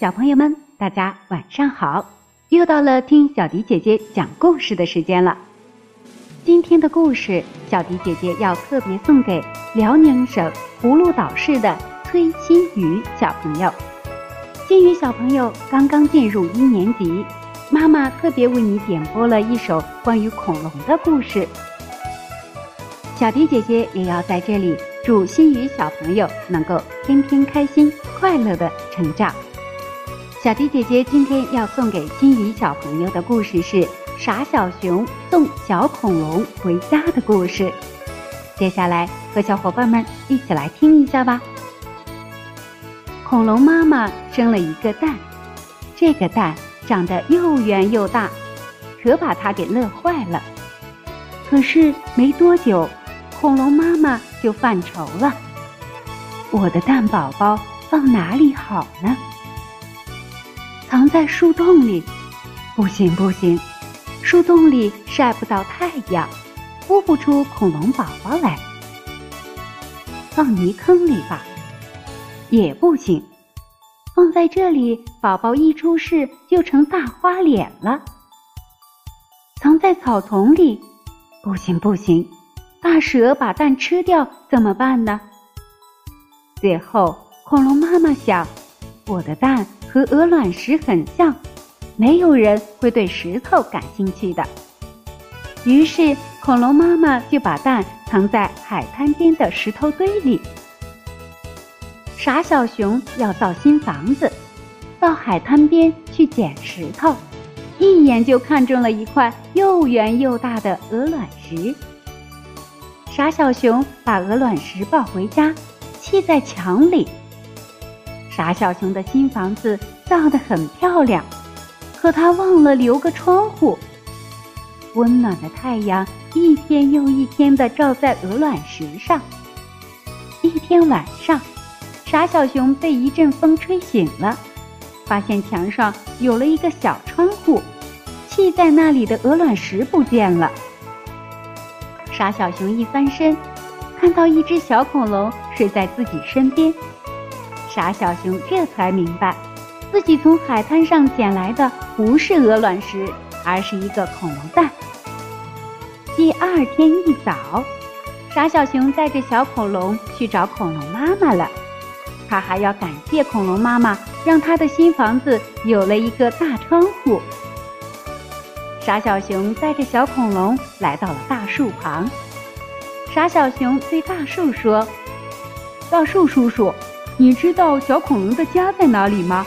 小朋友们，大家晚上好！又到了听小迪姐姐讲故事的时间了。今天的故事，小迪姐姐要特别送给辽宁省葫芦岛市的崔新宇小朋友。新宇小朋友刚刚进入一年级，妈妈特别为你点播了一首关于恐龙的故事。小迪姐姐也要在这里祝新宇小朋友能够天天开心、快乐的成长。小迪姐姐今天要送给新宇小朋友的故事是《傻小熊送小恐龙回家的故事》。接下来和小伙伴们一起来听一下吧。恐龙妈妈生了一个蛋，这个蛋长得又圆又大，可把它给乐坏了。可是没多久。恐龙妈妈就犯愁了：“我的蛋宝宝放哪里好呢？藏在树洞里？不行不行，树洞里晒不到太阳，孵不出恐龙宝宝来。放泥坑里吧？也不行，放在这里，宝宝一出世就成大花脸了。藏在草丛里？不行不行。”大蛇把蛋吃掉怎么办呢？最后，恐龙妈妈想，我的蛋和鹅卵石很像，没有人会对石头感兴趣的。于是，恐龙妈妈就把蛋藏在海滩边的石头堆里。傻小熊要造新房子，到海滩边去捡石头，一眼就看中了一块又圆又大的鹅卵石。傻小熊把鹅卵石抱回家，砌在墙里。傻小熊的新房子造得很漂亮，可他忘了留个窗户。温暖的太阳一天又一天地照在鹅卵石上。一天晚上，傻小熊被一阵风吹醒了，发现墙上有了一个小窗户，砌在那里的鹅卵石不见了。傻小熊一翻身，看到一只小恐龙睡在自己身边。傻小熊这才明白，自己从海滩上捡来的不是鹅卵石，而是一个恐龙蛋。第二天一早，傻小熊带着小恐龙去找恐龙妈妈了。他还要感谢恐龙妈妈，让他的新房子有了一个大窗户。傻小熊带着小恐龙来到了大树旁。傻小熊对大树说：“大树叔叔，你知道小恐龙的家在哪里吗？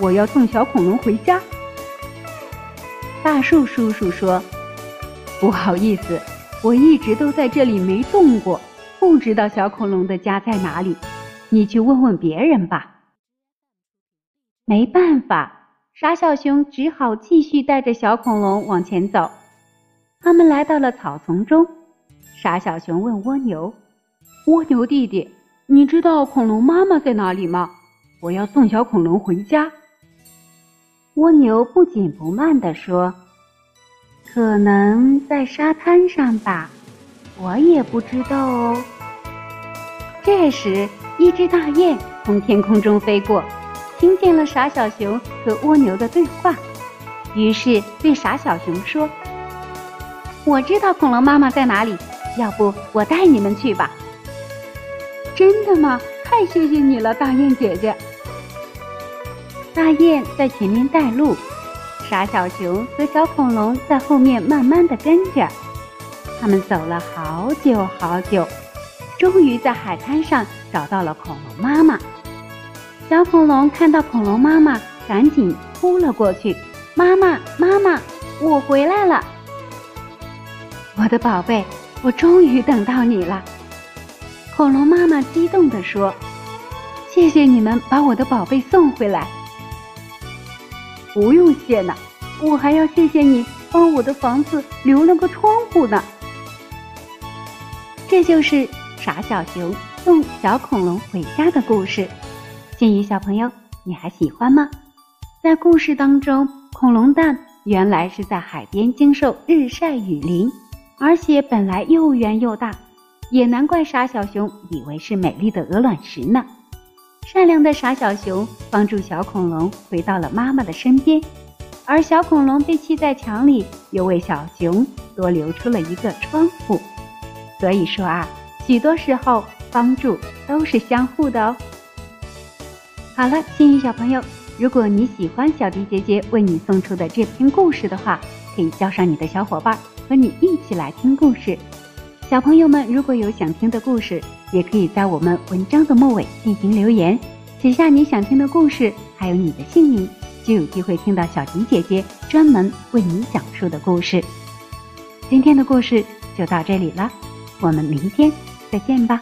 我要送小恐龙回家。”大树叔叔说：“不好意思，我一直都在这里没动过，不知道小恐龙的家在哪里。你去问问别人吧。”没办法。傻小熊只好继续带着小恐龙往前走。他们来到了草丛中，傻小熊问蜗牛：“蜗牛弟弟，你知道恐龙妈妈在哪里吗？我要送小恐龙回家。”蜗牛不紧不慢地说：“可能在沙滩上吧，我也不知道哦。”这时，一只大雁从天空中飞过。听见了傻小熊和蜗牛的对话，于是对傻小熊说：“我知道恐龙妈妈在哪里，要不我带你们去吧？”真的吗？太谢谢你了，大雁姐姐。大雁在前面带路，傻小熊和小恐龙在后面慢慢的跟着。他们走了好久好久，终于在海滩上找到了恐龙妈妈。小恐龙看到恐龙妈妈，赶紧扑了过去。妈妈，妈妈，我回来了！我的宝贝，我终于等到你了！恐龙妈妈激动地说：“谢谢你们把我的宝贝送回来。”不用谢呢，我还要谢谢你帮我的房子留了个窗户呢。这就是傻小熊送小恐龙回家的故事。金鱼小朋友，你还喜欢吗？在故事当中，恐龙蛋原来是在海边经受日晒雨淋，而且本来又圆又大，也难怪傻小熊以为是美丽的鹅卵石呢。善良的傻小熊帮助小恐龙回到了妈妈的身边，而小恐龙被砌在墙里，又为小熊多留出了一个窗户。所以说啊，许多时候帮助都是相互的哦。好了，幸运小朋友，如果你喜欢小迪姐姐为你送出的这篇故事的话，可以叫上你的小伙伴，和你一起来听故事。小朋友们，如果有想听的故事，也可以在我们文章的末尾进行留言，写下你想听的故事，还有你的姓名，就有机会听到小迪姐姐专门为你讲述的故事。今天的故事就到这里了，我们明天再见吧。